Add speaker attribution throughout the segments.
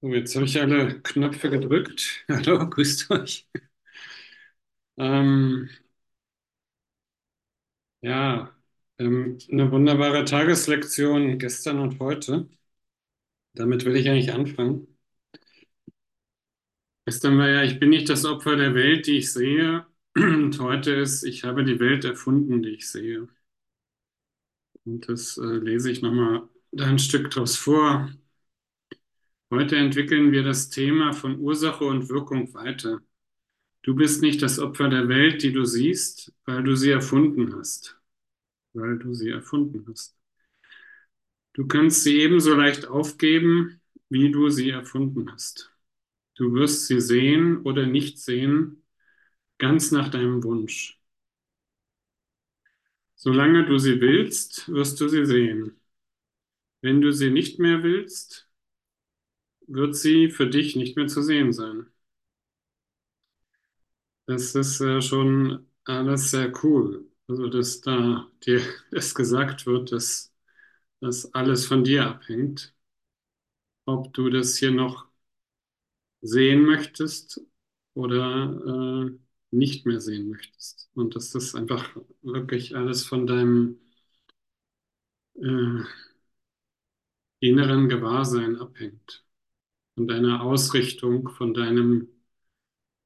Speaker 1: So, jetzt habe ich alle Knöpfe gedrückt. Hallo, grüßt euch. Ähm, ja, ähm, eine wunderbare Tageslektion gestern und heute. Damit will ich eigentlich anfangen. Gestern war ja, ich bin nicht das Opfer der Welt, die ich sehe. Und heute ist, ich habe die Welt erfunden, die ich sehe. Und das äh, lese ich nochmal da ein Stück draus vor. Heute entwickeln wir das Thema von Ursache und Wirkung weiter. Du bist nicht das Opfer der Welt, die du siehst, weil du sie erfunden hast. Weil du sie erfunden hast. Du kannst sie ebenso leicht aufgeben, wie du sie erfunden hast. Du wirst sie sehen oder nicht sehen, ganz nach deinem Wunsch. Solange du sie willst, wirst du sie sehen. Wenn du sie nicht mehr willst, wird sie für dich nicht mehr zu sehen sein. Das ist äh, schon alles sehr cool. Also, dass da dir das gesagt wird, dass das alles von dir abhängt. Ob du das hier noch sehen möchtest oder äh, nicht mehr sehen möchtest. Und dass das einfach wirklich alles von deinem äh, inneren Gewahrsein abhängt, von deiner Ausrichtung, von deinem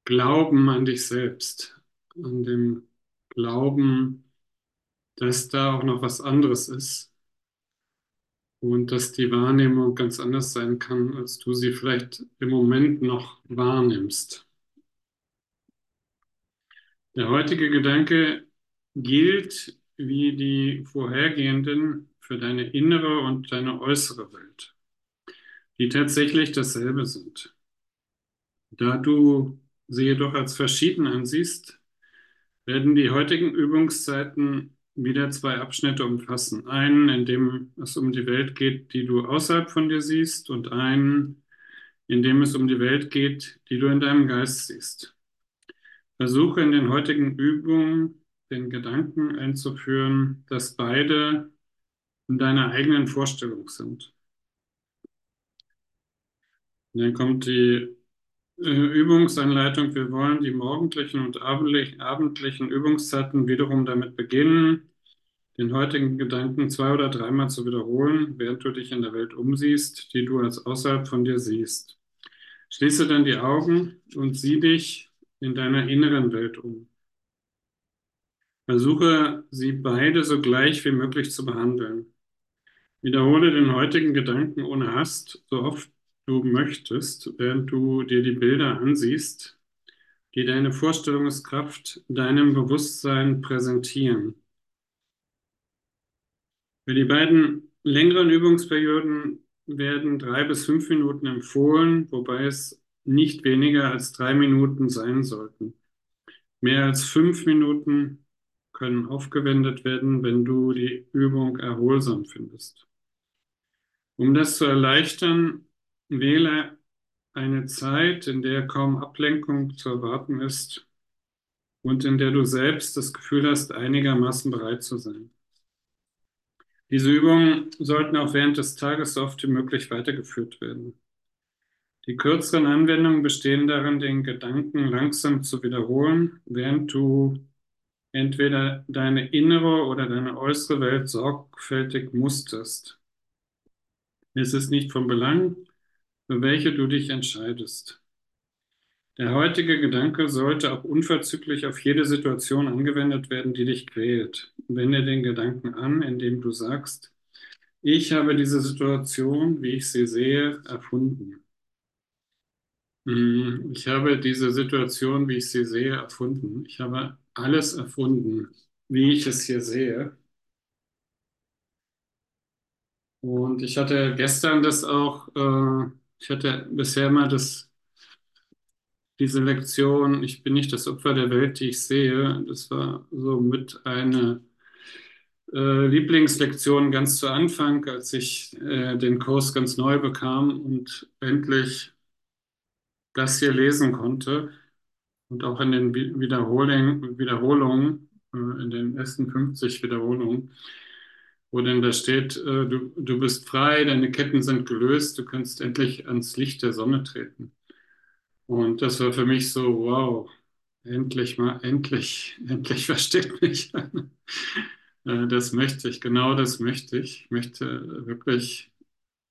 Speaker 1: Glauben an dich selbst, an dem Glauben, dass da auch noch was anderes ist und dass die Wahrnehmung ganz anders sein kann, als du sie vielleicht im Moment noch wahrnimmst. Der heutige Gedanke gilt wie die vorhergehenden für deine innere und deine äußere Welt, die tatsächlich dasselbe sind. Da du sie jedoch als verschieden ansiehst, werden die heutigen Übungszeiten wieder zwei Abschnitte umfassen. Einen, in dem es um die Welt geht, die du außerhalb von dir siehst, und einen, in dem es um die Welt geht, die du in deinem Geist siehst. Versuche in den heutigen Übungen den Gedanken einzuführen, dass beide in deiner eigenen Vorstellung sind. Dann kommt die äh, Übungsanleitung. Wir wollen die morgendlichen und abendlichen Übungszeiten wiederum damit beginnen, den heutigen Gedanken zwei oder dreimal zu wiederholen, während du dich in der Welt umsiehst, die du als außerhalb von dir siehst. Schließe dann die Augen und sieh dich in deiner inneren Welt um. Versuche sie beide so gleich wie möglich zu behandeln. Wiederhole den heutigen Gedanken ohne Hast, so oft du möchtest, während du dir die Bilder ansiehst, die deine Vorstellungskraft deinem Bewusstsein präsentieren. Für die beiden längeren Übungsperioden werden drei bis fünf Minuten empfohlen, wobei es nicht weniger als drei Minuten sein sollten. Mehr als fünf Minuten können aufgewendet werden, wenn du die Übung erholsam findest. Um das zu erleichtern, wähle eine Zeit, in der kaum Ablenkung zu erwarten ist und in der du selbst das Gefühl hast, einigermaßen bereit zu sein. Diese Übungen sollten auch während des Tages so oft wie möglich weitergeführt werden. Die kürzeren Anwendungen bestehen darin, den Gedanken langsam zu wiederholen, während du entweder deine innere oder deine äußere Welt sorgfältig musterst. Es ist nicht von Belang, für welche du dich entscheidest. Der heutige Gedanke sollte auch unverzüglich auf jede Situation angewendet werden, die dich quält. Wende den Gedanken an, indem du sagst, ich habe diese Situation, wie ich sie sehe, erfunden. Hm, ich habe diese Situation, wie ich sie sehe, erfunden. Ich habe alles erfunden, wie ich es hier sehe. Und ich hatte gestern das auch, äh, ich hatte bisher mal das, diese Lektion, ich bin nicht das Opfer der Welt, die ich sehe. Das war so mit eine äh, Lieblingslektion ganz zu Anfang, als ich äh, den Kurs ganz neu bekam und endlich das hier lesen konnte und auch in den Wiederholungen, Wiederholungen äh, in den ersten 50 Wiederholungen, wo denn da steht, äh, du, du bist frei, deine Ketten sind gelöst, du kannst endlich ans Licht der Sonne treten. Und das war für mich so, wow, endlich mal, endlich, endlich versteht mich. Äh, Das möchte ich, genau das möchte ich. Ich möchte wirklich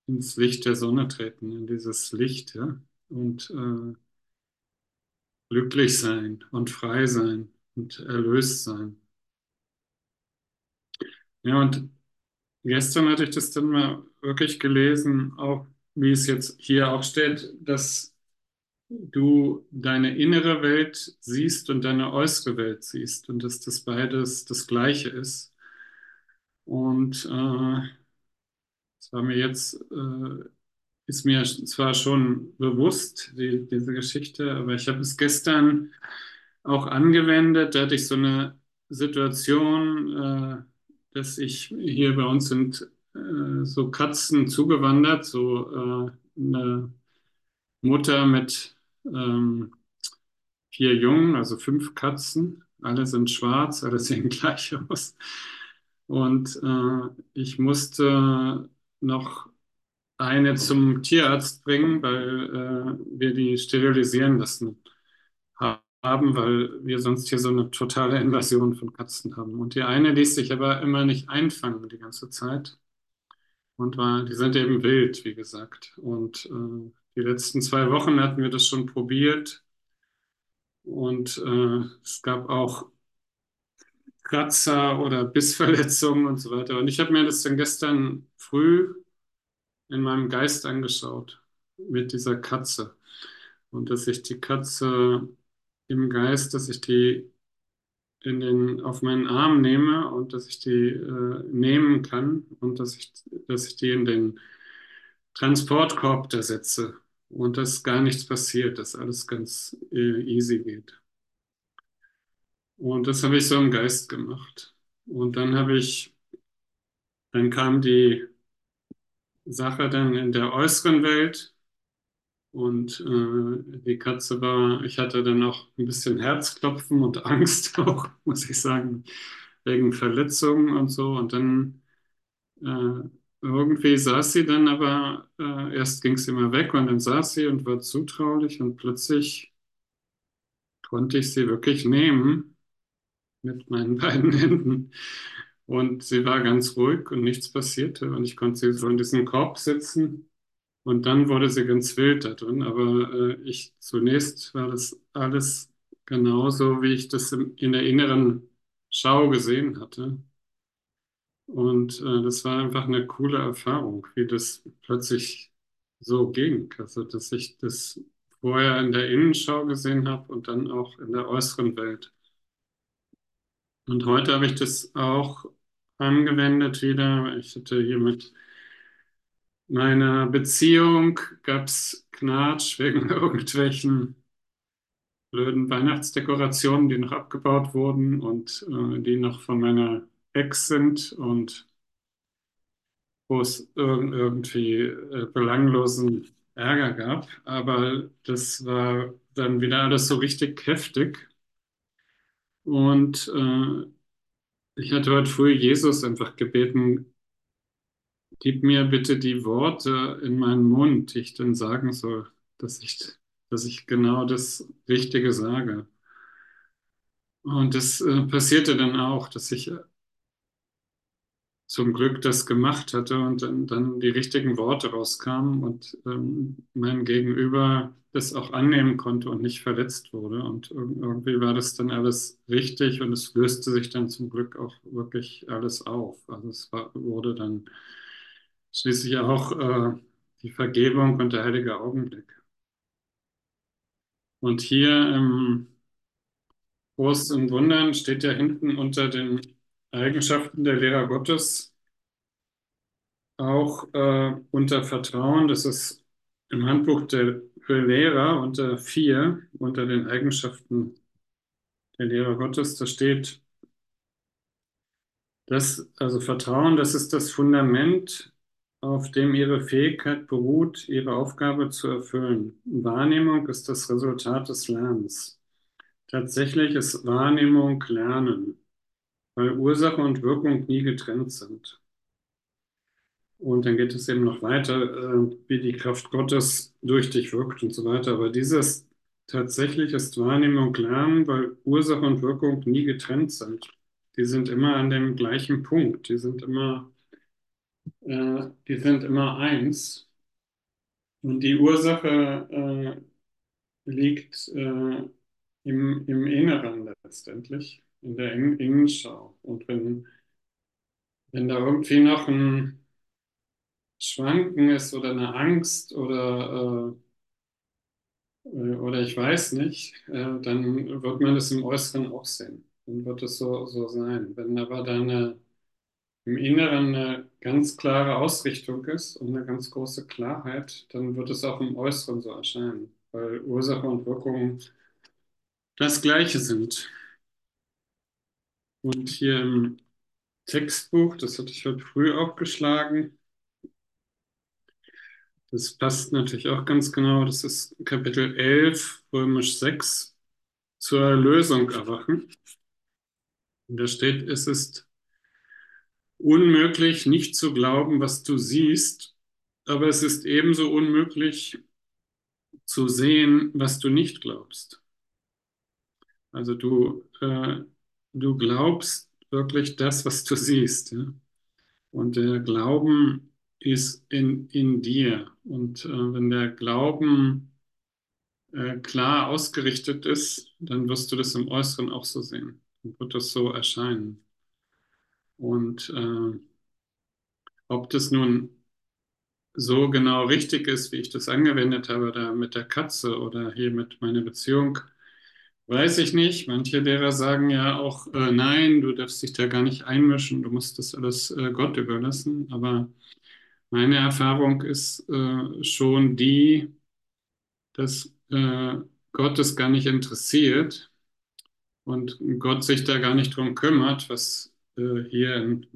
Speaker 1: ins Licht der Sonne treten, in dieses Licht, ja, und äh, glücklich sein und frei sein und erlöst sein. Ja, und gestern hatte ich das dann mal wirklich gelesen, auch wie es jetzt hier auch steht, dass du deine innere Welt siehst und deine äußere Welt siehst und dass das beides das Gleiche ist. Und äh, es war mir jetzt, äh, ist mir zwar schon bewusst, die, diese Geschichte, aber ich habe es gestern auch angewendet. Da hatte ich so eine Situation, äh, dass ich hier bei uns sind äh, so Katzen zugewandert, so äh, eine Mutter mit ähm, vier Jungen, also fünf Katzen. Alle sind schwarz, alle sehen gleich aus. Und äh, ich musste noch eine zum Tierarzt bringen, weil äh, wir die sterilisieren lassen haben, weil wir sonst hier so eine totale Invasion von Katzen haben. Und die eine ließ sich aber immer nicht einfangen die ganze Zeit. Und war, die sind eben wild, wie gesagt. Und äh, die letzten zwei Wochen hatten wir das schon probiert. Und äh, es gab auch Kratzer oder Bissverletzungen und so weiter. Und ich habe mir das dann gestern früh in meinem Geist angeschaut mit dieser Katze. Und dass ich die Katze im Geist, dass ich die in den, auf meinen Arm nehme und dass ich die äh, nehmen kann und dass ich, dass ich die in den Transportkorb da setze und dass gar nichts passiert, dass alles ganz äh, easy geht. Und das habe ich so im Geist gemacht. Und dann habe ich, dann kam die Sache dann in der äußeren Welt und äh, die Katze war, ich hatte dann auch ein bisschen Herzklopfen und Angst auch, muss ich sagen, wegen Verletzungen und so. Und dann äh, irgendwie saß sie dann aber, äh, erst ging sie immer weg und dann saß sie und war zutraulich und plötzlich konnte ich sie wirklich nehmen mit meinen beiden Händen. Und sie war ganz ruhig und nichts passierte. Und ich konnte sie so in diesem Korb sitzen. Und dann wurde sie ganz wild da drin. Aber äh, ich zunächst war das alles genauso, wie ich das im, in der inneren Schau gesehen hatte. Und äh, das war einfach eine coole Erfahrung, wie das plötzlich so ging. Also, dass ich das vorher in der Innenschau gesehen habe und dann auch in der äußeren Welt. Und heute habe ich das auch angewendet wieder. Ich hatte hier mit meiner Beziehung, gab es Knatsch wegen irgendwelchen blöden Weihnachtsdekorationen, die noch abgebaut wurden und äh, die noch von meiner Ex sind und wo es irg irgendwie äh, belanglosen Ärger gab. Aber das war dann wieder alles so richtig heftig. Und äh, ich hatte heute früh Jesus einfach gebeten, gib mir bitte die Worte in meinen Mund, die ich dann sagen soll, dass ich, dass ich genau das Richtige sage. Und das äh, passierte dann auch, dass ich zum Glück das gemacht hatte und dann, dann die richtigen Worte rauskamen und ähm, mein Gegenüber das auch annehmen konnte und nicht verletzt wurde. Und irgendwie war das dann alles richtig und es löste sich dann zum Glück auch wirklich alles auf. Also es war, wurde dann schließlich auch äh, die Vergebung und der heilige Augenblick. Und hier im Kurs in Wundern steht ja hinten unter den Eigenschaften der Lehrer Gottes auch äh, unter Vertrauen. Das ist im Handbuch der für Lehrer unter vier, unter den Eigenschaften der Lehrer Gottes, da steht, dass, also Vertrauen, das ist das Fundament, auf dem ihre Fähigkeit beruht, ihre Aufgabe zu erfüllen. Wahrnehmung ist das Resultat des Lernens. Tatsächlich ist Wahrnehmung Lernen weil Ursache und Wirkung nie getrennt sind. Und dann geht es eben noch weiter, äh, wie die Kraft Gottes durch dich wirkt und so weiter. Aber dieses tatsächlich ist Wahrnehmung Lernen, weil Ursache und Wirkung nie getrennt sind. Die sind immer an dem gleichen Punkt. Die sind immer, äh, die sind immer eins. Und die Ursache äh, liegt äh, im, im Inneren letztendlich, in der In Innenschau. Und wenn, wenn da irgendwie noch ein Schwanken ist oder eine Angst oder, äh, oder ich weiß nicht, äh, dann wird man das im Äußeren auch sehen. Dann wird es so, so sein. Wenn aber da eine, im Inneren eine ganz klare Ausrichtung ist und eine ganz große Klarheit, dann wird es auch im Äußeren so erscheinen, weil Ursache und Wirkung das Gleiche sind. Und hier im Textbuch, das hatte ich heute früh aufgeschlagen, das passt natürlich auch ganz genau. Das ist Kapitel 11, Römisch 6, zur Erlösung erwachen. Und da steht, es ist unmöglich, nicht zu glauben, was du siehst, aber es ist ebenso unmöglich zu sehen, was du nicht glaubst. Also du, äh, du glaubst wirklich das, was du siehst. Ja? Und der Glauben ist in, in dir. Und äh, wenn der Glauben äh, klar ausgerichtet ist, dann wirst du das im Äußeren auch so sehen. Dann wird das so erscheinen. Und äh, ob das nun so genau richtig ist, wie ich das angewendet habe, da mit der Katze oder hier mit meiner Beziehung, weiß ich nicht. Manche Lehrer sagen ja auch, äh, nein, du darfst dich da gar nicht einmischen, du musst das alles äh, Gott überlassen. Aber meine Erfahrung ist äh, schon die, dass äh, Gott es gar nicht interessiert und Gott sich da gar nicht drum kümmert, was äh, hier in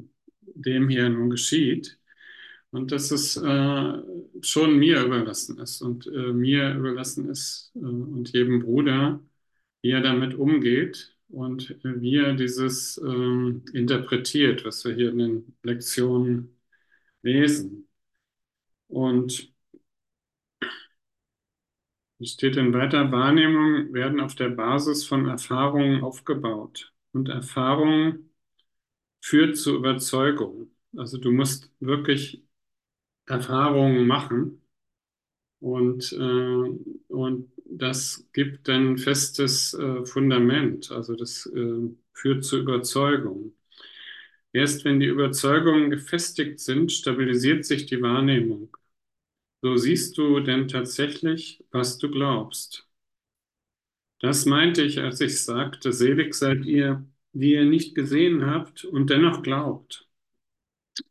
Speaker 1: dem hier nun geschieht. Und dass es äh, schon mir überlassen ist und äh, mir überlassen ist äh, und jedem Bruder, wie er damit umgeht und wie er dieses ähm, interpretiert, was wir hier in den Lektionen lesen. Und es steht in weiter Wahrnehmung, werden auf der Basis von Erfahrungen aufgebaut. Und Erfahrung führt zu Überzeugung. Also du musst wirklich Erfahrungen machen und, äh, und das gibt ein festes äh, Fundament. Also das äh, führt zu Überzeugung. Erst wenn die Überzeugungen gefestigt sind, stabilisiert sich die Wahrnehmung. So siehst du denn tatsächlich, was du glaubst. Das meinte ich, als ich sagte, selig seid ihr, die ihr nicht gesehen habt und dennoch glaubt.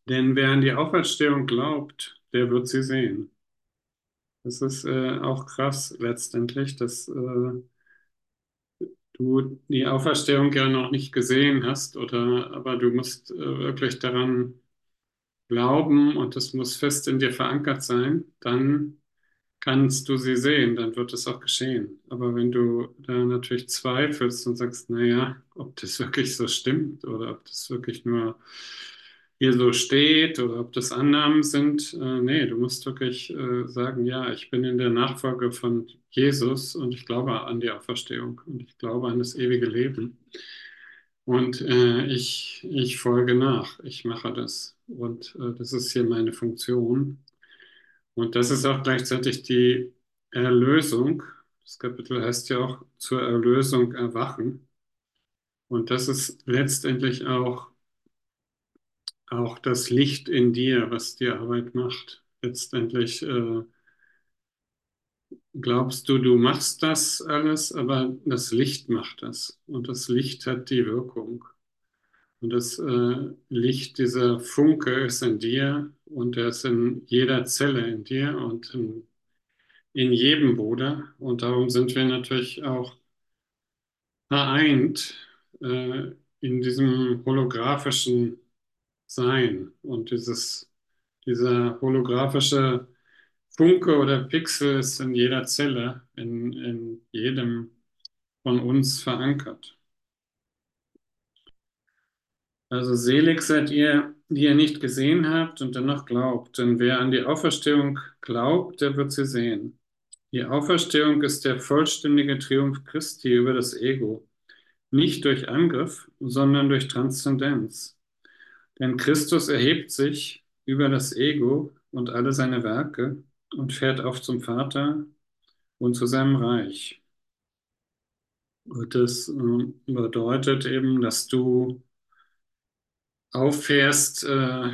Speaker 1: Denn wer an die Auferstehung glaubt, der wird sie sehen. Das ist äh, auch krass letztendlich, dass äh, du die Auferstehung ja noch nicht gesehen hast, oder aber du musst äh, wirklich daran glauben und das muss fest in dir verankert sein, dann kannst du sie sehen, dann wird es auch geschehen. Aber wenn du da natürlich zweifelst und sagst, naja, ob das wirklich so stimmt oder ob das wirklich nur hier so steht oder ob das Annahmen sind, äh, nee, du musst wirklich äh, sagen, ja, ich bin in der Nachfolge von Jesus und ich glaube an die Auferstehung und ich glaube an das ewige Leben. Und äh, ich, ich folge nach, ich mache das. Und äh, das ist hier meine Funktion. Und das ist auch gleichzeitig die Erlösung. Das Kapitel heißt ja auch zur Erlösung erwachen. Und das ist letztendlich auch, auch das Licht in dir, was die Arbeit macht. Letztendlich äh, glaubst du, du machst das alles, aber das Licht macht das. Und das Licht hat die Wirkung. Und das äh, Licht, dieser Funke ist in dir und er ist in jeder Zelle in dir und in, in jedem Bruder. Und darum sind wir natürlich auch vereint äh, in diesem holographischen Sein. Und dieses, dieser holographische Funke oder Pixel ist in jeder Zelle, in, in jedem von uns verankert. Also selig seid ihr, die ihr nicht gesehen habt und dennoch glaubt. Denn wer an die Auferstehung glaubt, der wird sie sehen. Die Auferstehung ist der vollständige Triumph Christi über das Ego. Nicht durch Angriff, sondern durch Transzendenz. Denn Christus erhebt sich über das Ego und alle seine Werke und fährt auf zum Vater und zu seinem Reich. Und das äh, bedeutet eben, dass du auffährst äh,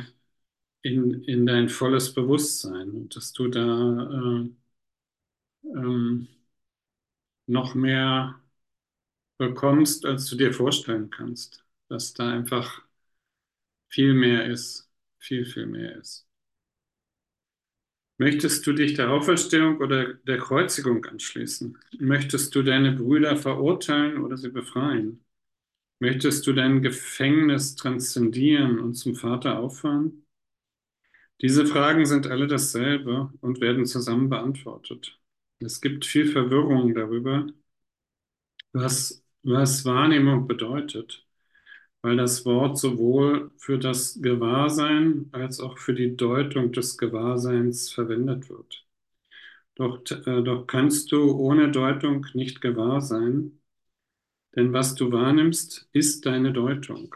Speaker 1: in, in dein volles Bewusstsein und dass du da äh, ähm, noch mehr bekommst, als du dir vorstellen kannst. Dass da einfach viel mehr ist, viel, viel mehr ist. Möchtest du dich der Auferstehung oder der Kreuzigung anschließen? Möchtest du deine Brüder verurteilen oder sie befreien? Möchtest du dein Gefängnis transzendieren und zum Vater auffahren? Diese Fragen sind alle dasselbe und werden zusammen beantwortet. Es gibt viel Verwirrung darüber, was, was Wahrnehmung bedeutet weil das Wort sowohl für das Gewahrsein als auch für die Deutung des Gewahrseins verwendet wird. Doch, äh, doch kannst du ohne Deutung nicht gewahr sein, denn was du wahrnimmst, ist deine Deutung.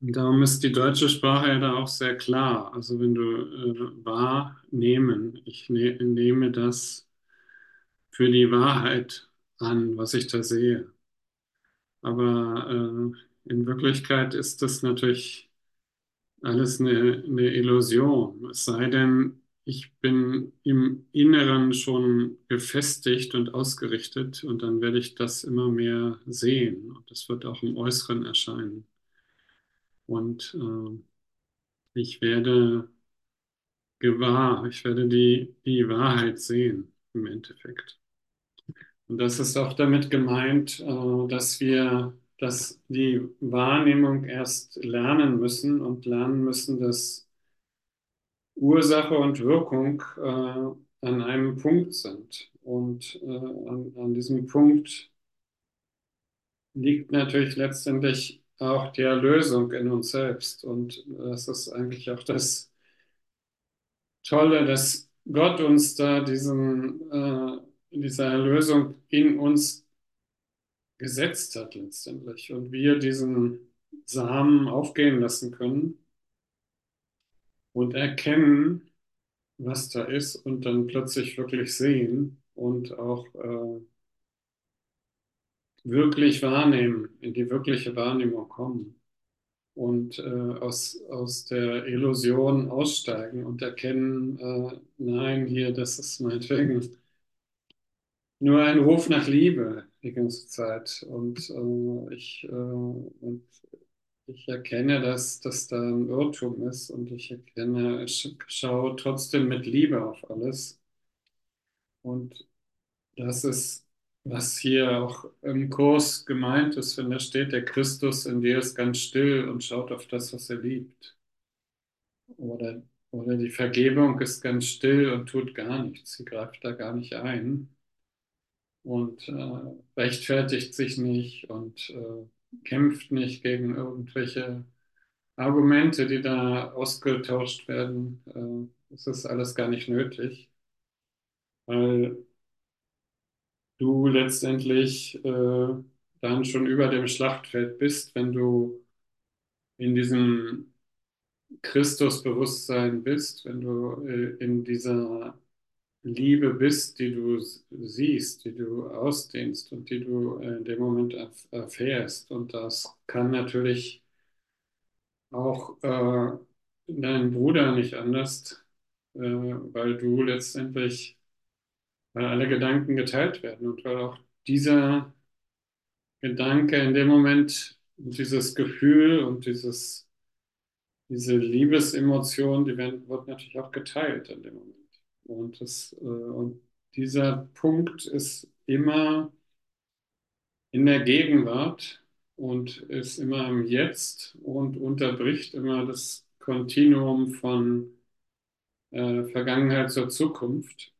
Speaker 1: darum ist die deutsche Sprache ja da auch sehr klar. Also wenn du äh, wahrnehmen, ich ne nehme das für die Wahrheit an, was ich da sehe. Aber äh, in Wirklichkeit ist das natürlich alles eine, eine Illusion. Es sei denn, ich bin im Inneren schon gefestigt und ausgerichtet und dann werde ich das immer mehr sehen und das wird auch im Äußeren erscheinen. Und äh, ich werde gewahr, ich werde die, die Wahrheit sehen im Endeffekt. Und das ist auch damit gemeint, äh, dass wir dass die Wahrnehmung erst lernen müssen und lernen müssen, dass Ursache und Wirkung äh, an einem Punkt sind. Und äh, an, an diesem Punkt liegt natürlich letztendlich auch die Erlösung in uns selbst. Und das ist eigentlich auch das Tolle, dass Gott uns da diesen äh, dieser Erlösung in uns gesetzt hat letztendlich und wir diesen Samen aufgehen lassen können und erkennen, was da ist und dann plötzlich wirklich sehen und auch äh, wirklich wahrnehmen, in die wirkliche Wahrnehmung kommen und äh, aus, aus der Illusion aussteigen und erkennen, äh, nein, hier, das ist meinetwegen nur ein Ruf nach Liebe die ganze Zeit. Und äh, ich, äh, und ich erkenne, dass das da ein Irrtum ist und ich erkenne, ich schaue trotzdem mit Liebe auf alles. Und das ist, was hier auch im Kurs gemeint ist, wenn da steht, der Christus in dir ist ganz still und schaut auf das, was er liebt. Oder, oder die Vergebung ist ganz still und tut gar nichts. Sie greift da gar nicht ein und äh, rechtfertigt sich nicht und äh, kämpft nicht gegen irgendwelche Argumente, die da ausgetauscht werden. Äh, das ist alles gar nicht nötig, weil du letztendlich äh, dann schon über dem Schlachtfeld bist, wenn du in diesem Christusbewusstsein bist, wenn du äh, in dieser Liebe bist, die du siehst, die du ausdehnst und die du in dem Moment erfährst. Und das kann natürlich auch äh, dein Bruder nicht anders, äh, weil du letztendlich, weil alle Gedanken geteilt werden und weil auch dieser Gedanke in dem Moment, dieses Gefühl und dieses, diese Liebesemotion, die werden, wird natürlich auch geteilt in dem Moment. Und, das, äh, und dieser Punkt ist immer in der Gegenwart und ist immer im Jetzt und unterbricht immer das Kontinuum von äh, Vergangenheit zur Zukunft.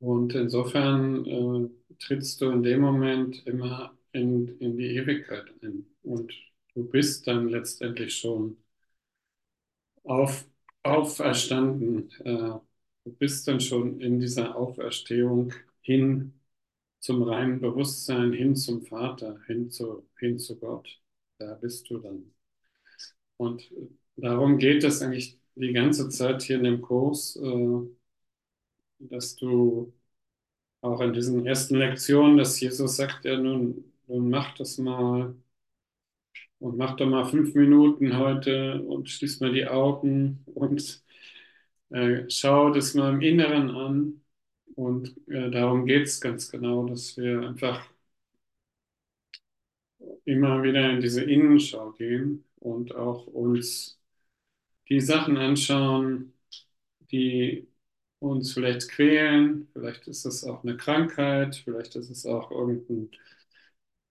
Speaker 1: Und insofern äh, trittst du in dem Moment immer in, in die Ewigkeit ein. Und du bist dann letztendlich schon auf, auferstanden. Äh, du bist dann schon in dieser Auferstehung hin zum reinen Bewusstsein, hin zum Vater, hin zu, hin zu Gott. Da bist du dann. Und darum geht es eigentlich die ganze Zeit hier in dem Kurs, äh, dass du auch in diesen ersten Lektionen, dass Jesus sagt, ja nun, nun mach das mal und mach doch mal fünf Minuten heute und schließ mal die Augen und äh, schau das mal im Inneren an. Und äh, darum geht es ganz genau, dass wir einfach immer wieder in diese Innenschau gehen und auch uns die Sachen anschauen, die uns vielleicht quälen. Vielleicht ist es auch eine Krankheit, vielleicht ist es auch irgendein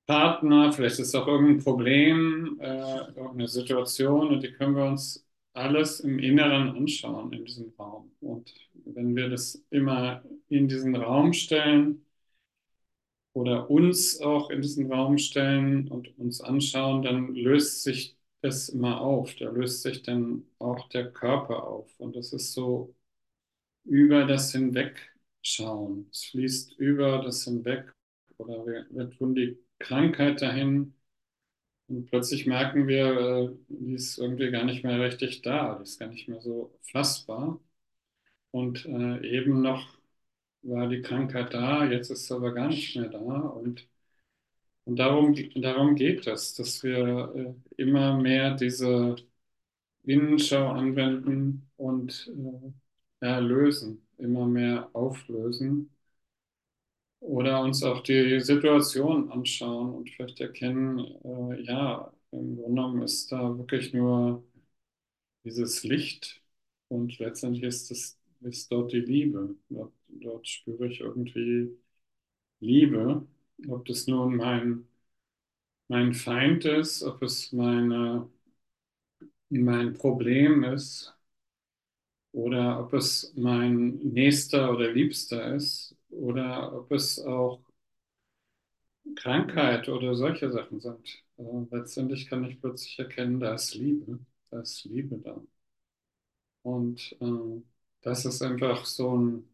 Speaker 1: Partner, vielleicht ist es auch irgendein Problem, äh, irgendeine Situation und die können wir uns alles im Inneren anschauen in diesem Raum. Und wenn wir das immer in diesen Raum stellen oder uns auch in diesen Raum stellen und uns anschauen, dann löst sich das immer auf. Da löst sich dann auch der Körper auf. Und das ist so über das Hinwegschauen. Es fließt über das Hinweg oder wir, wir tun die Krankheit dahin und plötzlich merken wir, äh, die ist irgendwie gar nicht mehr richtig da, die ist gar nicht mehr so fassbar. Und äh, eben noch war die Krankheit da, jetzt ist sie aber gar nicht mehr da. Und, und darum, darum geht es, dass wir äh, immer mehr diese Innenschau anwenden und ja, lösen, immer mehr auflösen. Oder uns auch die Situation anschauen und vielleicht erkennen, äh, ja, im Grunde genommen ist da wirklich nur dieses Licht und letztendlich ist, das, ist dort die Liebe. Dort, dort spüre ich irgendwie Liebe, ob das nun mein, mein Feind ist, ob es meine, mein Problem ist oder ob es mein Nächster oder Liebster ist oder ob es auch Krankheit oder solche Sachen sind. Äh, letztendlich kann ich plötzlich erkennen, da ist Liebe, da ist Liebe da. Und äh, das ist einfach so, ein,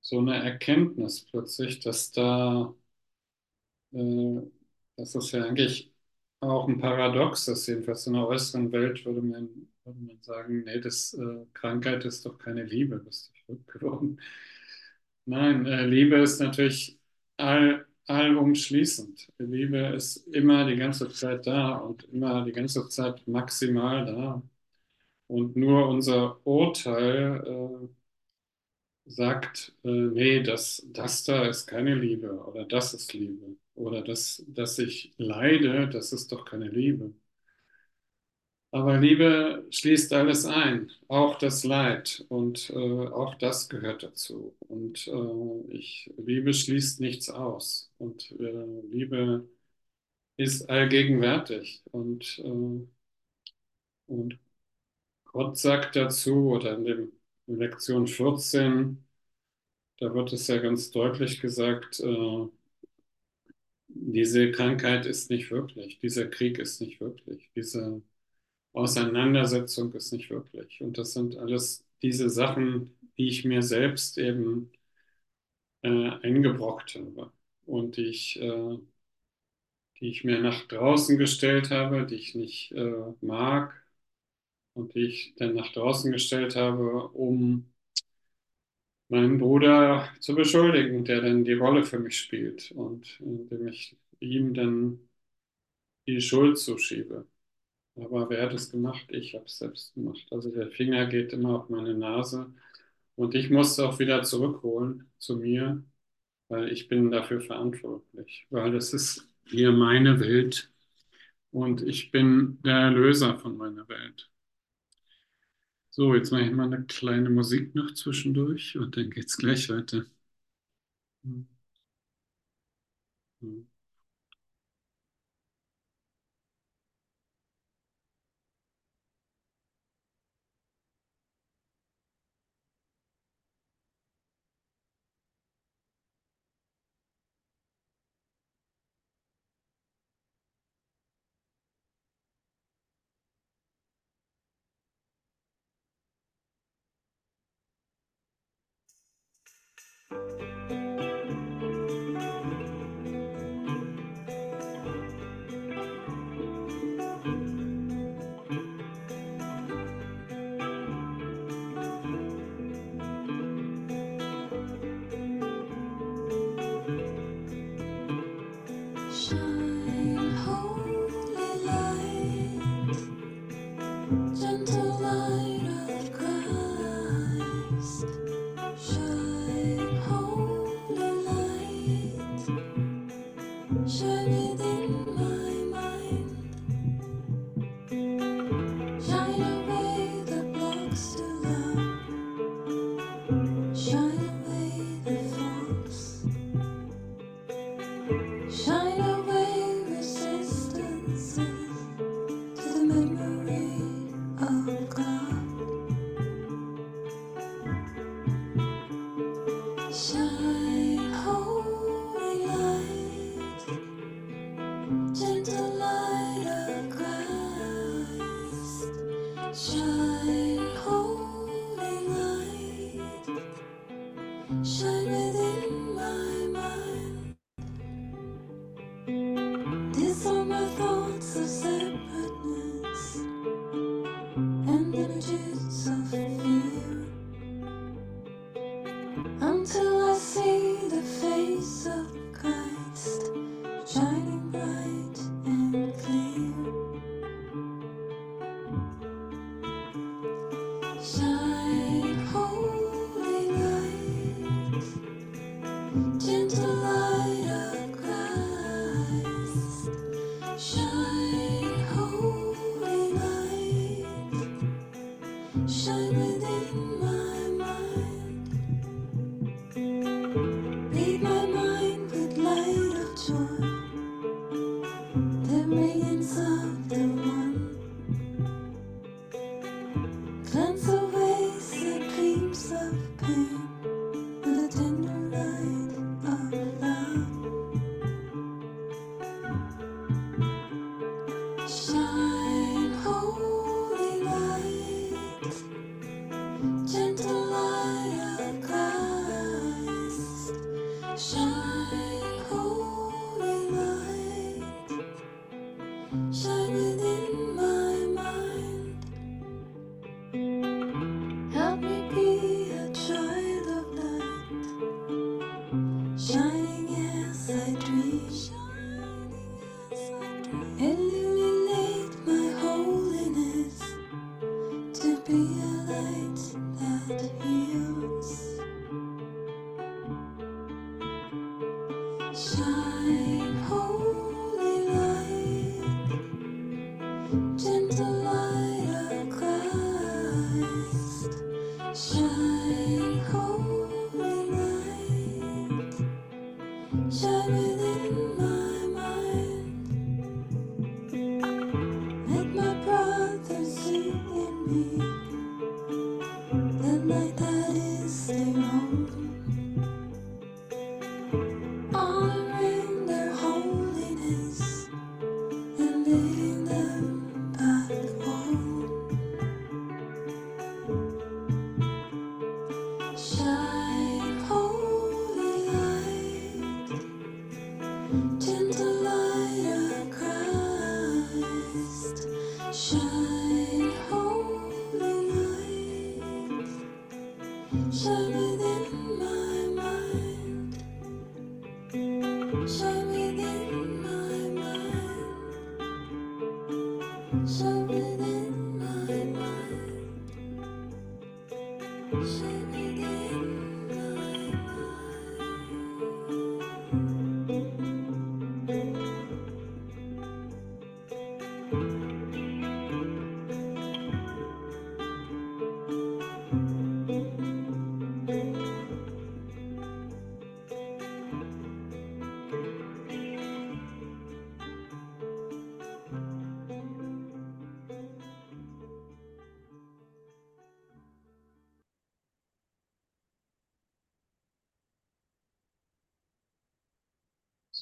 Speaker 1: so eine Erkenntnis plötzlich, dass da, äh, dass es ja eigentlich auch ein Paradox ist, jedenfalls in der äußeren Welt würde man, würde man sagen, nee, das, äh, Krankheit ist doch keine Liebe, bist du verrückt geworden. Nein, äh, Liebe ist natürlich all, allumschließend. Liebe ist immer die ganze Zeit da und immer die ganze Zeit maximal da. Und nur unser Urteil äh, sagt, äh, nee, das, das da ist keine Liebe oder das ist Liebe. Oder das, dass ich leide, das ist doch keine Liebe. Aber Liebe schließt alles ein, auch das Leid und äh, auch das gehört dazu. Und äh, ich, Liebe schließt nichts aus und äh, Liebe ist allgegenwärtig und, äh, und Gott sagt dazu, oder in dem in Lektion 14, da wird es ja ganz deutlich gesagt, äh, diese Krankheit ist nicht wirklich, dieser Krieg ist nicht wirklich, diese Auseinandersetzung ist nicht wirklich. Und das sind alles diese Sachen, die ich mir selbst eben äh, eingebrockt habe und die ich, äh, die ich mir nach draußen gestellt habe, die ich nicht äh, mag und die ich dann nach draußen gestellt habe, um meinen Bruder zu beschuldigen, der dann die Rolle für mich spielt und indem ich ihm dann die Schuld zuschiebe. Aber wer hat es gemacht? Ich habe es selbst gemacht. Also der Finger geht immer auf meine Nase und ich muss auch wieder zurückholen zu mir, weil ich bin dafür verantwortlich, weil das ist hier meine Welt und ich bin der Erlöser von meiner Welt. So, jetzt mache ich mal eine kleine Musik noch zwischendurch und dann geht es gleich weiter. Hm. Hm.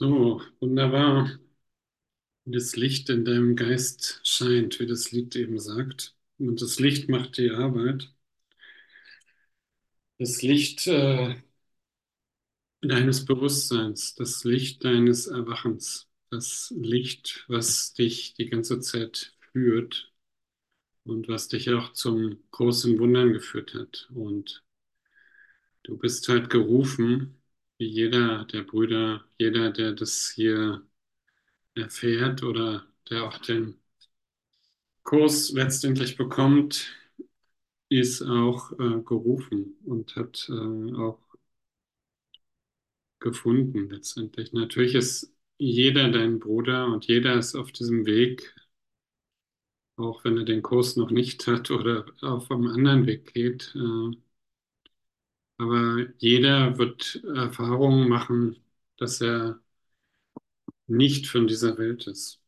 Speaker 1: So, wunderbar. Das Licht in deinem Geist scheint, wie das Lied eben sagt. Und das Licht macht die Arbeit. Das Licht äh, deines Bewusstseins, das Licht deines Erwachens, das Licht, was dich die ganze Zeit führt und was dich auch zum großen Wundern geführt hat. Und du bist halt gerufen, wie jeder der Brüder, jeder, der das hier erfährt oder der auch den Kurs letztendlich bekommt, ist auch äh, gerufen und hat äh, auch gefunden letztendlich. Natürlich ist jeder dein Bruder und jeder ist auf diesem Weg, auch wenn er den Kurs noch nicht hat oder auf einem anderen Weg geht. Äh, aber jeder wird Erfahrungen machen, dass er nicht von dieser Welt ist.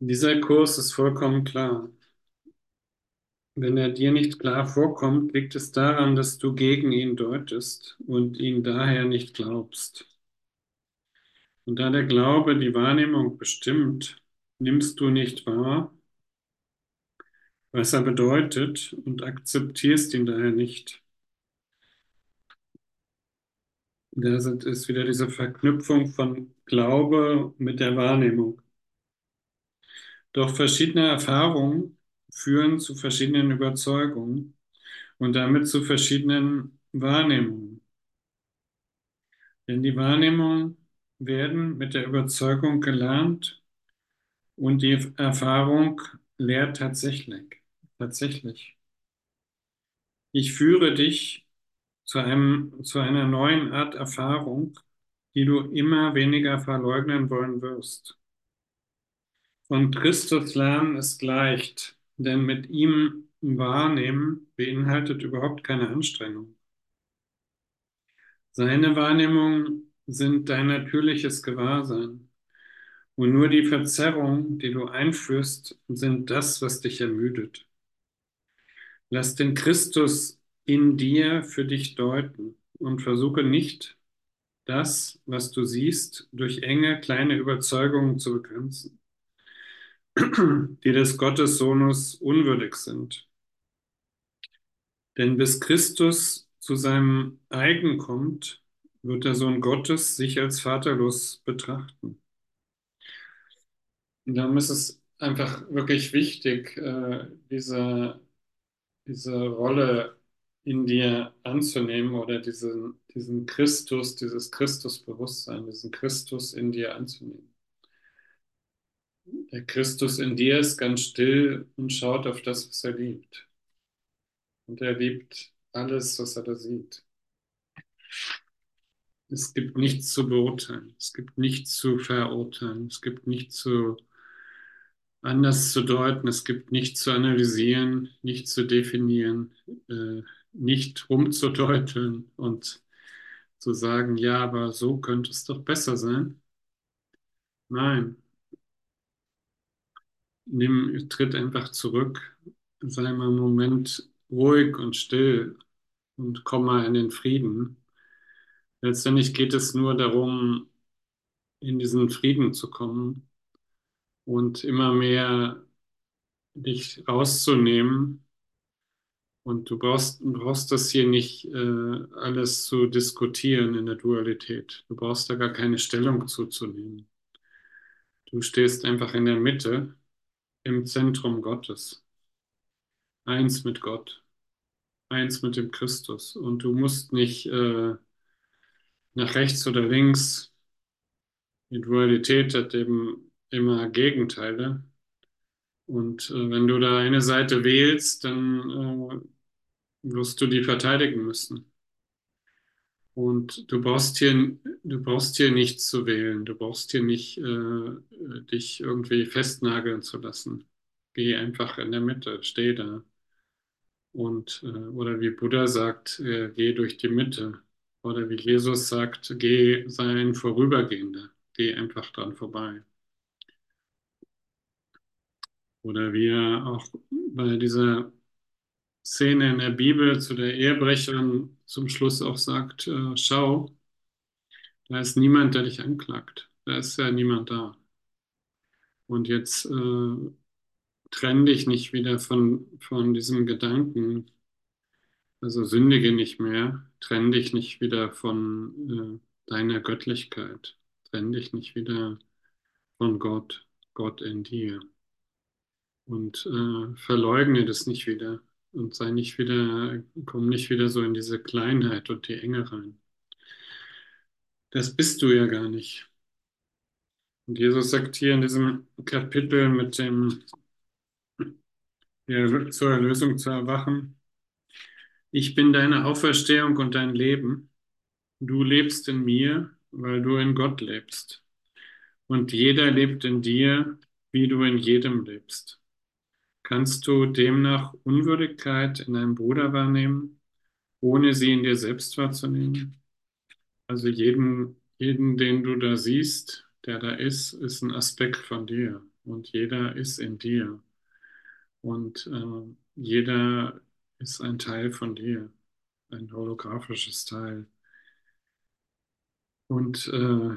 Speaker 1: Dieser Kurs ist vollkommen klar. Wenn er dir nicht klar vorkommt, liegt es daran, dass du gegen ihn deutest und ihn daher nicht glaubst. Und da der Glaube die Wahrnehmung bestimmt, nimmst du nicht wahr, was er bedeutet und akzeptierst ihn daher nicht. Da ist wieder diese Verknüpfung von Glaube mit der Wahrnehmung. Doch verschiedene Erfahrungen führen zu verschiedenen Überzeugungen und damit zu verschiedenen Wahrnehmungen. Denn die Wahrnehmungen werden mit der Überzeugung gelernt und die Erfahrung lehrt tatsächlich. Tatsächlich. Ich führe dich zu einem, zu einer neuen Art Erfahrung, die du immer weniger verleugnen wollen wirst. Von Christus lernen ist leicht, denn mit ihm wahrnehmen beinhaltet überhaupt keine Anstrengung. Seine Wahrnehmungen sind dein natürliches Gewahrsein. Und nur die Verzerrungen, die du einführst, sind das, was dich ermüdet. Lass den Christus in dir für dich deuten und versuche nicht, das, was du siehst, durch enge kleine Überzeugungen zu begrenzen, die des Gottessohnes unwürdig sind. Denn bis Christus zu seinem Eigen kommt, wird der Sohn Gottes sich als vaterlos betrachten. Und darum ist es einfach wirklich wichtig, äh, diese, diese Rolle in dir anzunehmen oder diesen, diesen Christus, dieses Christusbewusstsein, diesen Christus in dir anzunehmen. Der Christus in dir ist ganz still und schaut auf das, was er liebt. Und er liebt alles, was er da sieht. Es gibt nichts zu beurteilen, es gibt nichts zu verurteilen, es gibt nichts zu anders zu deuten, es gibt nichts zu analysieren, nichts zu definieren, äh, nicht rumzudeuteln und zu sagen, ja, aber so könnte es doch besser sein. Nein. Nimm, tritt einfach zurück, sei mal einen Moment ruhig und still und komm mal in den Frieden. Letztendlich geht es nur darum, in diesen Frieden zu kommen und immer mehr dich rauszunehmen. Und du brauchst, brauchst das hier nicht äh, alles zu diskutieren in der Dualität. Du brauchst da gar keine Stellung zuzunehmen. Du stehst einfach in der Mitte, im Zentrum Gottes. Eins mit Gott, eins mit dem Christus. Und du musst nicht äh, nach rechts oder links. Die Dualität hat eben immer Gegenteile. Und äh, wenn du da eine Seite wählst, dann äh, wirst du die verteidigen müssen. Und du brauchst hier, du brauchst hier nichts zu wählen. Du brauchst hier nicht äh, dich irgendwie festnageln zu lassen. Geh einfach in der Mitte, steh da. Und, äh, oder wie Buddha sagt, äh, geh durch die Mitte. Oder wie Jesus sagt, geh, sei ein Vorübergehender. Geh einfach dran vorbei. Oder wie er auch bei dieser Szene in der Bibel zu der Ehebrecherin zum Schluss auch sagt, äh, schau, da ist niemand, der dich anklagt. Da ist ja niemand da. Und jetzt äh, trenn dich nicht wieder von, von diesem Gedanken, Also sündige nicht mehr, trenn dich nicht wieder von äh, deiner Göttlichkeit, trenn dich nicht wieder von Gott, Gott in dir. Und äh, verleugne das nicht wieder und sei nicht wieder, komm nicht wieder so in diese Kleinheit und die Enge rein. Das bist du ja gar nicht. Und Jesus sagt hier in diesem Kapitel mit dem ja, zur Erlösung zu erwachen, ich bin deine Auferstehung und dein Leben. Du lebst in mir, weil du in Gott lebst. Und jeder lebt in dir, wie du in jedem lebst. Kannst du demnach Unwürdigkeit in deinem Bruder wahrnehmen, ohne sie in dir selbst wahrzunehmen? Also jeden, jeden, den du da siehst, der da ist, ist ein Aspekt von dir. Und jeder ist in dir. Und äh, jeder ist ein Teil von dir, ein holographisches Teil. Und äh,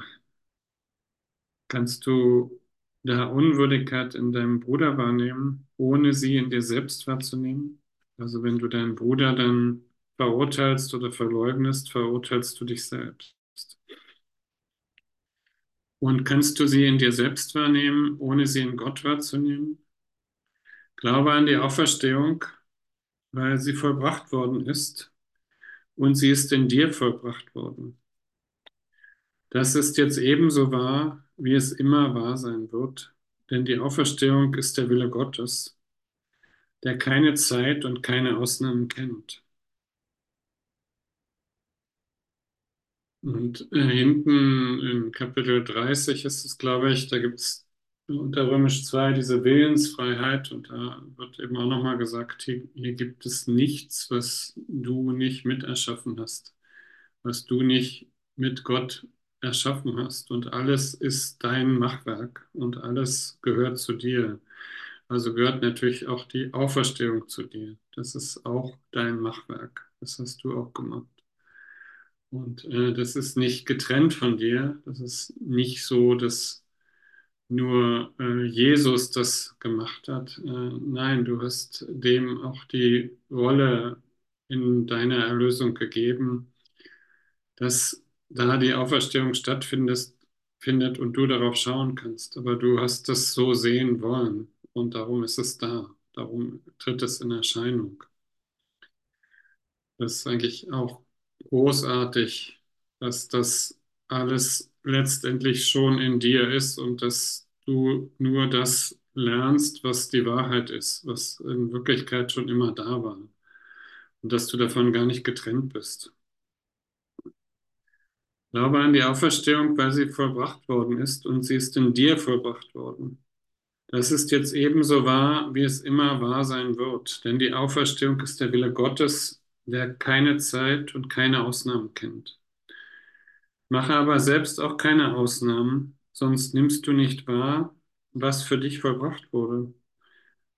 Speaker 1: kannst du da Unwürdigkeit in deinem Bruder wahrnehmen, ohne sie in dir selbst wahrzunehmen? Also wenn du deinen Bruder dann verurteilst oder verleugnest, verurteilst du dich selbst. Und kannst du sie in dir selbst wahrnehmen, ohne sie in Gott wahrzunehmen? Glaube an die Auferstehung, weil sie vollbracht worden ist und sie ist in dir vollbracht worden. Das ist jetzt ebenso wahr, wie es immer wahr sein wird, denn die Auferstehung ist der Wille Gottes, der keine Zeit und keine Ausnahmen kennt. Und äh, hinten in Kapitel 30 ist es, glaube ich, da gibt es unter Römisch 2 diese Willensfreiheit und da wird eben auch nochmal gesagt, hier, hier gibt es nichts, was du nicht miterschaffen hast, was du nicht mit Gott erschaffen hast und alles ist dein Machwerk und alles gehört zu dir. Also gehört natürlich auch die Auferstehung zu dir. Das ist auch dein Machwerk. Das hast du auch gemacht. Und äh, das ist nicht getrennt von dir. Das ist nicht so, dass nur äh, Jesus das gemacht hat. Äh, nein, du hast dem auch die Rolle in deiner Erlösung gegeben, dass da die Auferstehung stattfindet findet und du darauf schauen kannst. Aber du hast das so sehen wollen und darum ist es da. Darum tritt es in Erscheinung. Das ist eigentlich auch großartig, dass das alles letztendlich schon in dir ist und dass du nur das lernst, was die Wahrheit ist, was in Wirklichkeit schon immer da war und dass du davon gar nicht getrennt bist. Glaube an die Auferstehung, weil sie vollbracht worden ist und sie ist in dir vollbracht worden. Das ist jetzt ebenso wahr, wie es immer wahr sein wird, denn die Auferstehung ist der Wille Gottes, der keine Zeit und keine Ausnahmen kennt. Mache aber selbst auch keine Ausnahmen, sonst nimmst du nicht wahr, was für dich vollbracht wurde.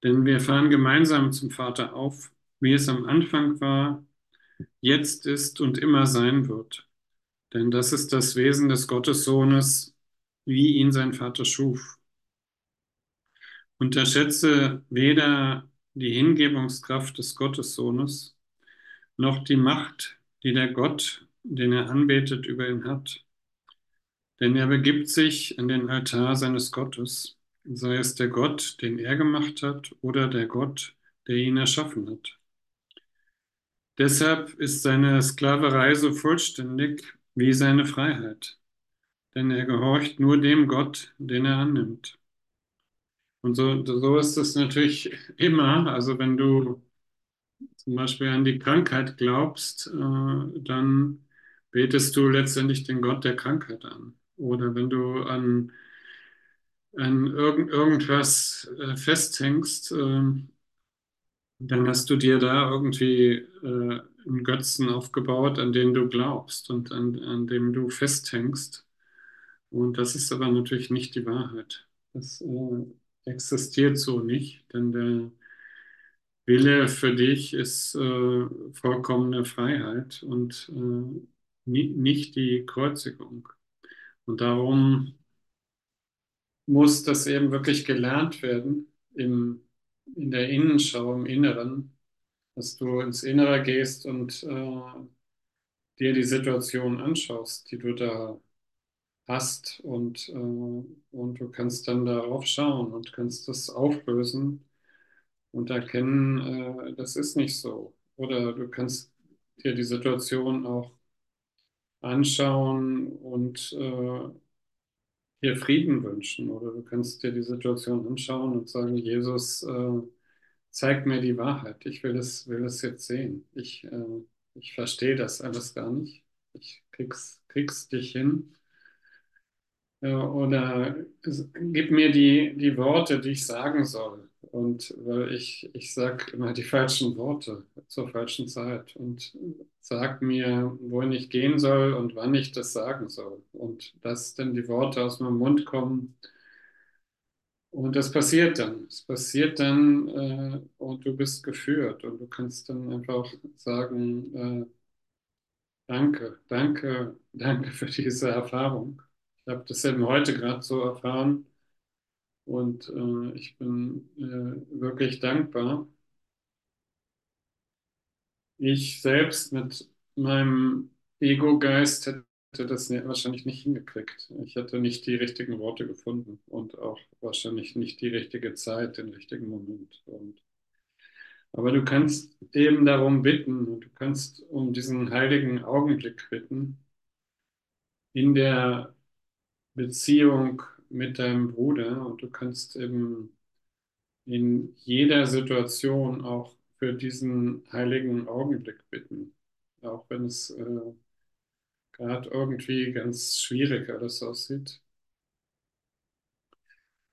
Speaker 1: Denn wir fahren gemeinsam zum Vater auf, wie es am Anfang war, jetzt ist und immer sein wird. Denn das ist das Wesen des Gottessohnes, wie ihn sein Vater schuf. Unterschätze weder die Hingebungskraft des Gottessohnes, noch die Macht, die der Gott, den er anbetet, über ihn hat. Denn er begibt sich an den Altar seines Gottes, sei es der Gott, den er gemacht hat, oder der Gott, der ihn erschaffen hat. Deshalb ist seine Sklaverei so vollständig wie seine Freiheit, denn er gehorcht nur dem Gott, den er annimmt. Und so, so ist es natürlich immer. Also wenn du zum Beispiel an die Krankheit glaubst, äh, dann betest du letztendlich den Gott der Krankheit an. Oder wenn du an, an irgend, irgendwas äh, festhängst, äh, dann hast du dir da irgendwie äh, einen Götzen aufgebaut, an den du glaubst und an, an dem du festhängst. Und das ist aber natürlich nicht die Wahrheit. Das äh, existiert so nicht, denn der Wille für dich ist äh, vollkommene Freiheit und äh, nie, nicht die Kreuzigung. Und darum muss das eben wirklich gelernt werden im, in der Innenschau, im Inneren, dass du ins Innere gehst und äh, dir die Situation anschaust, die du da hast und, äh, und du kannst dann darauf schauen und kannst das auflösen und erkennen, äh, das ist nicht so. Oder du kannst dir die Situation auch anschauen und äh, dir Frieden wünschen. Oder du kannst dir die Situation anschauen und sagen, Jesus, äh, zeig mir die Wahrheit. Ich will es, will es jetzt sehen. Ich, äh, ich verstehe das alles gar nicht. Ich krieg's, krieg's dich hin. Äh, oder gib mir die, die Worte, die ich sagen soll. Und weil ich, ich sage immer die falschen Worte zur falschen Zeit und sag mir, wohin ich gehen soll und wann ich das sagen soll. Und dass dann die Worte aus meinem Mund kommen. Und das passiert dann. Es passiert dann äh, und du bist geführt. Und du kannst dann einfach sagen, äh, danke, danke, danke für diese Erfahrung. Ich habe das eben heute gerade so erfahren. Und äh, ich bin äh, wirklich dankbar. Ich selbst mit meinem Ego-Geist hätte das ne- wahrscheinlich nicht hingekriegt. Ich hätte nicht die richtigen Worte gefunden und auch wahrscheinlich nicht die richtige Zeit, den richtigen Moment. Und, aber du kannst eben darum bitten du kannst um diesen heiligen Augenblick bitten in der Beziehung mit deinem Bruder und du kannst eben in jeder Situation auch für diesen heiligen Augenblick bitten, auch wenn es äh, gerade irgendwie ganz schwierig alles aussieht.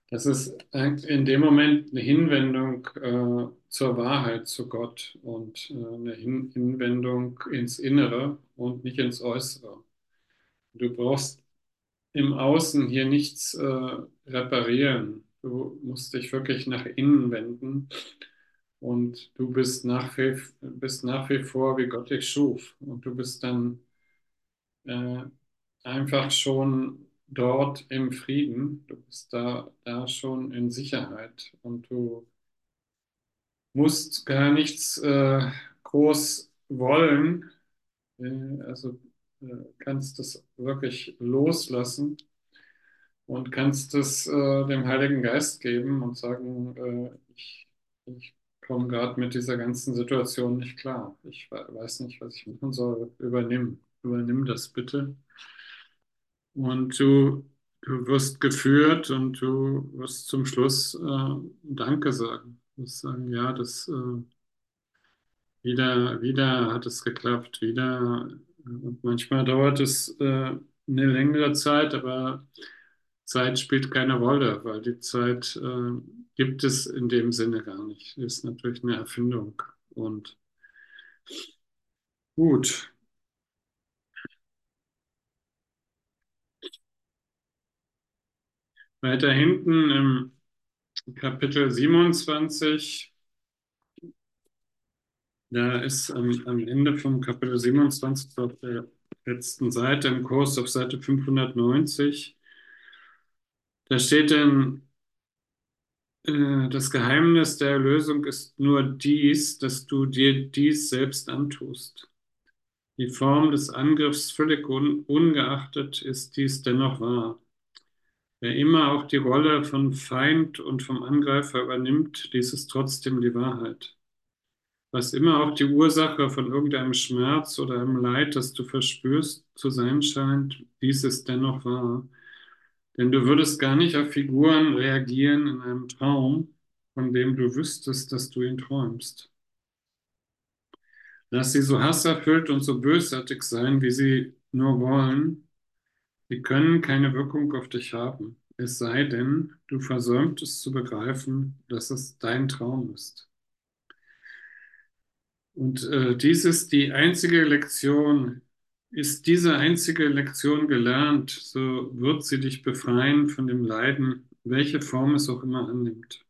Speaker 1: Das ist in dem Moment eine Hinwendung äh, zur Wahrheit, zu Gott und äh, eine Hin Hinwendung ins Innere und nicht ins Äußere. Du brauchst im Außen hier nichts äh, reparieren. Du musst dich wirklich nach innen wenden und du bist nach wie, bist nach wie vor, wie Gott dich schuf. Und du bist dann äh, einfach schon dort im Frieden. Du bist da, da schon in Sicherheit und du musst gar nichts äh, groß wollen. Äh, also äh, kannst das wirklich loslassen und kannst es äh, dem Heiligen Geist geben und sagen, äh, ich, ich komme gerade mit dieser ganzen Situation nicht klar. Ich we- weiß nicht, was ich machen soll. Übernimm, übernimm das bitte. Und du, du wirst geführt und du wirst zum Schluss äh, Danke sagen. Du wirst sagen, ja, das äh, wieder, wieder hat es geklappt, wieder. Und manchmal dauert es äh, eine längere Zeit, aber Zeit spielt keine Rolle, weil die Zeit äh, gibt es in dem Sinne gar nicht. Ist natürlich eine Erfindung. Und gut, weiter hinten im Kapitel 27, da ist am, am Ende vom Kapitel 27 auf der letzten Seite im Kurs auf Seite 590, da steht dann, Äh, Das Geheimnis der Erlösung ist nur dies, dass du dir dies selbst antust. Die Form des Angriffs völlig un ungeachtet ist dies dennoch wahr. Wer immer auch die Rolle von Feind und vom Angreifer übernimmt, dies ist trotzdem die Wahrheit. Was immer auch die Ursache von irgendeinem Schmerz oder einem Leid, das du verspürst, zu sein scheint, dies ist dennoch wahr. Denn du würdest gar nicht auf Figuren reagieren in einem Traum, von dem du wüsstest, dass du ihn träumst. Lass sie so hasserfüllt und so bösartig sein, wie sie nur wollen. Sie können keine Wirkung auf dich haben. Es sei denn, du versäumtest zu begreifen, dass es dein Traum ist. Und äh, dies ist die einzige Lektion. Ist diese einzige Lektion gelernt, so wird sie dich befreien von dem Leiden, welche Form es auch immer annimmt.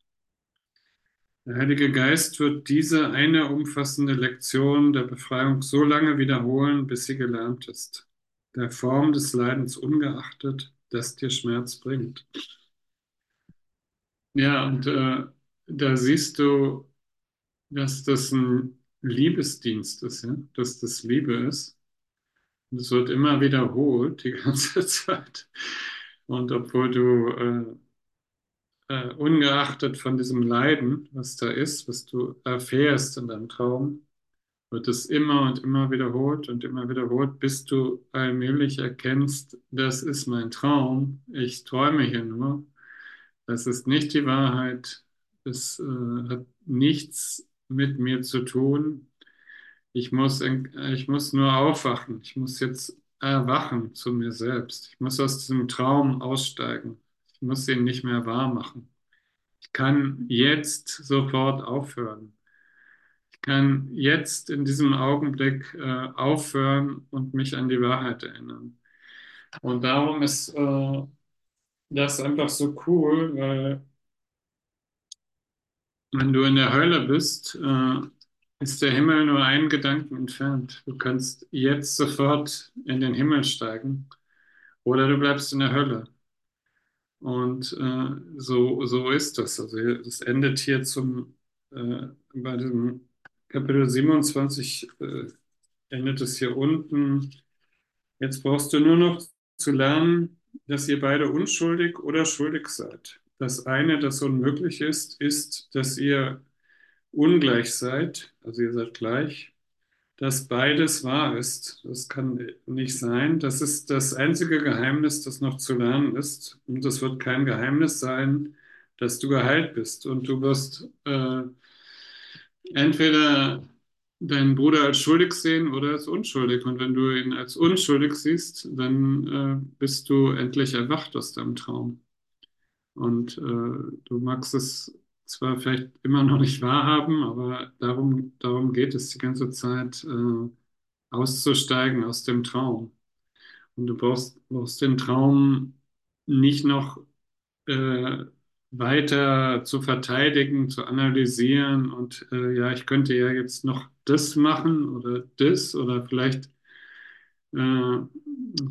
Speaker 1: Der Heilige Geist wird diese eine umfassende Lektion der Befreiung so lange wiederholen, bis sie gelernt ist, der Form des Leidens ungeachtet, das dir Schmerz bringt. Ja, und äh, da siehst du, dass das ein Liebesdienst ist, ja, dass das Liebe ist. Und es wird immer wiederholt die ganze Zeit. Und obwohl du äh, äh, ungeachtet von diesem Leiden, was da ist, was du erfährst in deinem Traum, wird es immer und immer wiederholt und immer wiederholt, bis du allmählich erkennst, das ist mein Traum, ich träume hier nur, das ist nicht die Wahrheit, es äh, hat nichts mit mir zu tun, ich muss, ich muss nur aufwachen, ich muss jetzt erwachen zu mir selbst, ich muss aus diesem Traum aussteigen, ich muss ihn nicht mehr wahr machen. Ich kann jetzt sofort aufhören kann jetzt in diesem Augenblick äh, aufhören und mich an die Wahrheit erinnern. Und darum ist äh, das einfach so cool, weil wenn du in der Hölle bist, äh, ist der Himmel nur einen Gedanken entfernt. Du kannst jetzt sofort in den Himmel steigen oder du bleibst in der Hölle. Und äh, so, so ist das. Also das endet hier zum, äh, bei diesem Kapitel 27 äh, endet es hier unten. Jetzt brauchst du nur noch zu lernen, dass ihr beide unschuldig oder schuldig seid. Das eine, das unmöglich ist, ist, dass ihr ungleich seid, also ihr seid gleich, dass beides wahr ist. Das kann nicht sein. Das ist das einzige Geheimnis, das noch zu lernen ist. Und es wird kein Geheimnis sein, dass du geheilt bist und du wirst äh, entweder deinen Bruder als schuldig sehen oder als unschuldig. Und wenn du ihn als unschuldig siehst, dann äh, bist du endlich erwacht aus deinem Traum. Und äh, du magst es zwar vielleicht immer noch nicht wahrhaben, aber darum, darum geht es die ganze Zeit, äh, auszusteigen aus dem Traum. Und du brauchst, brauchst den Traum nicht noch äh, weiter zu verteidigen, zu analysieren und äh, ja, ich könnte ja jetzt noch das machen oder das oder vielleicht, äh,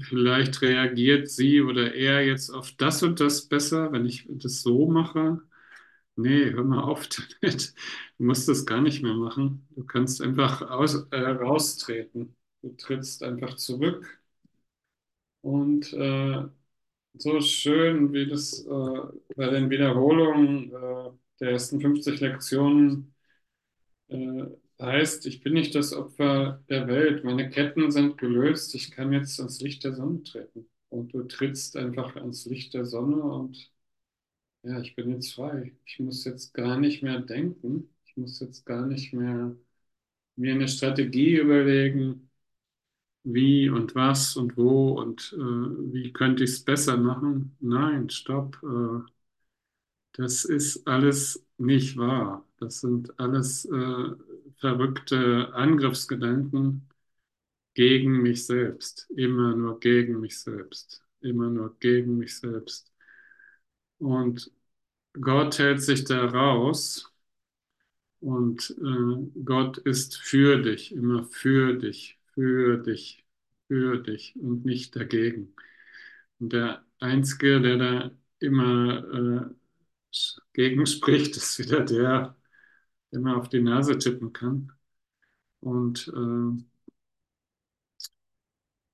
Speaker 1: vielleicht reagiert sie oder er jetzt auf das und das besser, wenn ich das so mache. Nee, hör mal auf damit. Du musst das gar nicht mehr machen. Du kannst einfach aus, äh, raustreten. Du trittst einfach zurück und äh, so schön, wie das äh, bei den Wiederholungen äh, der ersten 50 Lektionen äh, heißt, ich bin nicht das Opfer der Welt, meine Ketten sind gelöst, ich kann jetzt ans Licht der Sonne treten. Und du trittst einfach ans Licht der Sonne und ja, ich bin jetzt frei. Ich muss jetzt gar nicht mehr denken, ich muss jetzt gar nicht mehr mir eine Strategie überlegen wie und was und wo und äh, wie könnte ich es besser machen. Nein, stopp. Äh, das ist alles nicht wahr. Das sind alles äh, verrückte Angriffsgedanken gegen mich selbst. Immer nur gegen mich selbst. Immer nur gegen mich selbst. Und Gott hält sich da raus und äh, Gott ist für dich, immer für dich, für dich, für dich und nicht dagegen. Und der Einzige, der da immer äh, gegen spricht, ist wieder der, der mal auf die Nase tippen kann. Und äh,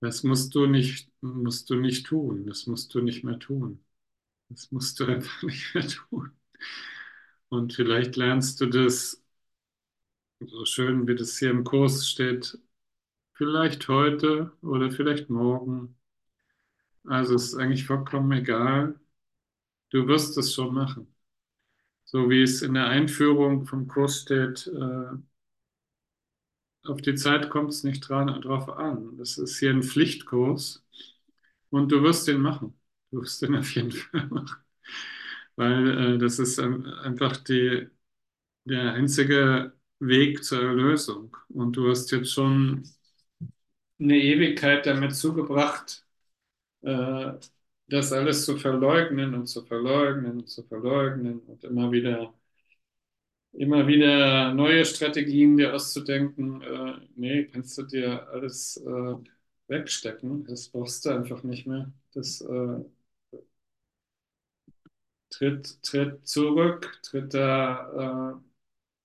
Speaker 1: das musst du nicht, musst du nicht tun. Das musst du nicht mehr tun. Das musst du einfach nicht mehr tun. Und vielleicht lernst du das, so schön wie das hier im Kurs steht, vielleicht heute oder vielleicht morgen. Also es ist eigentlich vollkommen egal. Du wirst es schon machen. So wie es in der Einführung vom Kurs steht, äh, auf die Zeit kommt es nicht dran, drauf an. Das ist hier ein Pflichtkurs und du wirst den machen. Du wirst den auf jeden Fall machen. Weil äh, das ist ähm, einfach die, der einzige Weg zur Erlösung. Und du hast jetzt schon eine Ewigkeit damit zugebracht, äh, das alles zu verleugnen und zu verleugnen und zu verleugnen und immer wieder, immer wieder neue Strategien dir auszudenken. Äh, nee, kannst du dir alles äh, wegstecken. Das brauchst du einfach nicht mehr. Das tritt, tritt zurück, tritt da,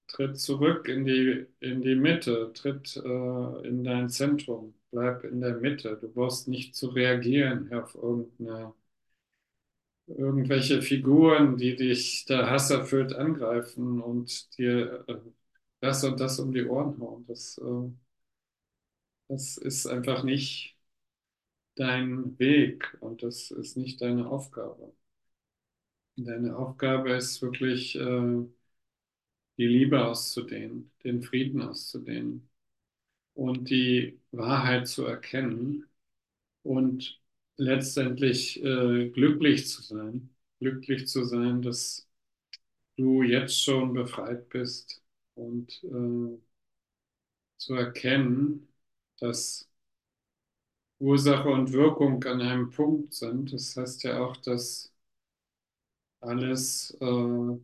Speaker 1: tritt zurück in die, in die Mitte, tritt in dein Zentrum, bleib in der Mitte. Du brauchst nicht zu reagieren auf irgendeine, irgendwelche Figuren, die dich da hasserfüllt angreifen und dir äh, das und das um die Ohren hauen. Das, äh, das ist einfach nicht dein Weg und das ist nicht deine Aufgabe. Deine Aufgabe ist wirklich, äh, die Liebe auszudehnen, den Frieden auszudehnen und die Wahrheit zu erkennen und letztendlich äh, glücklich zu sein. Glücklich zu sein, dass du jetzt schon befreit bist und äh, zu erkennen, dass Ursache und Wirkung an einem Punkt sind. Das heißt ja auch, dass alles äh,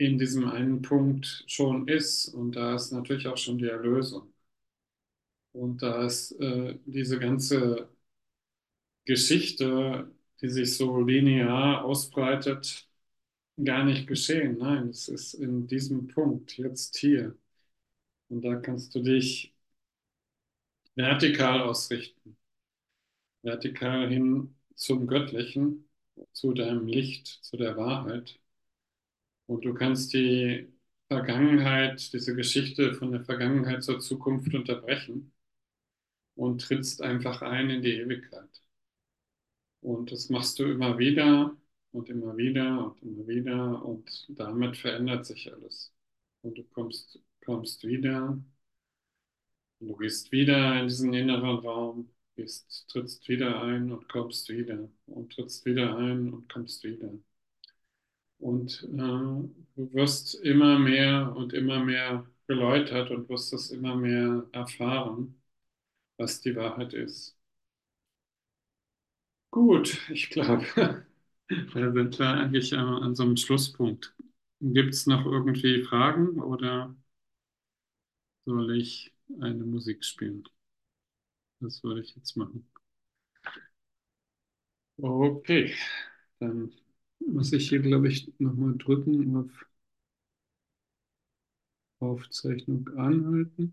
Speaker 1: in diesem einen Punkt schon ist. Und da ist natürlich auch schon die Erlösung. Und da ist äh, diese ganze Geschichte, die sich so linear ausbreitet, gar nicht geschehen. Nein, es ist in diesem Punkt, jetzt hier. Und da kannst du dich vertikal ausrichten. Vertikal hin zum Göttlichen, zu deinem Licht, zu der Wahrheit. Und du kannst die Vergangenheit, diese Geschichte von der Vergangenheit zur Zukunft unterbrechen und trittst einfach ein in die Ewigkeit. Und das machst du immer wieder und immer wieder und immer wieder und damit verändert sich alles. Und du kommst, kommst wieder, du gehst wieder in diesen inneren Raum, gehst, trittst wieder ein und kommst wieder und trittst wieder ein und kommst wieder. Und äh, du wirst immer mehr und immer mehr geläutert und wirst das immer mehr erfahren, was die Wahrheit ist. Gut, ich glaube, da sind wir eigentlich an so einem Schlusspunkt. Gibt es noch irgendwie Fragen oder soll ich eine Musik spielen? Das würde ich jetzt machen. Okay, dann muss ich hier, glaube ich, nochmal drücken auf Aufzeichnung anhalten.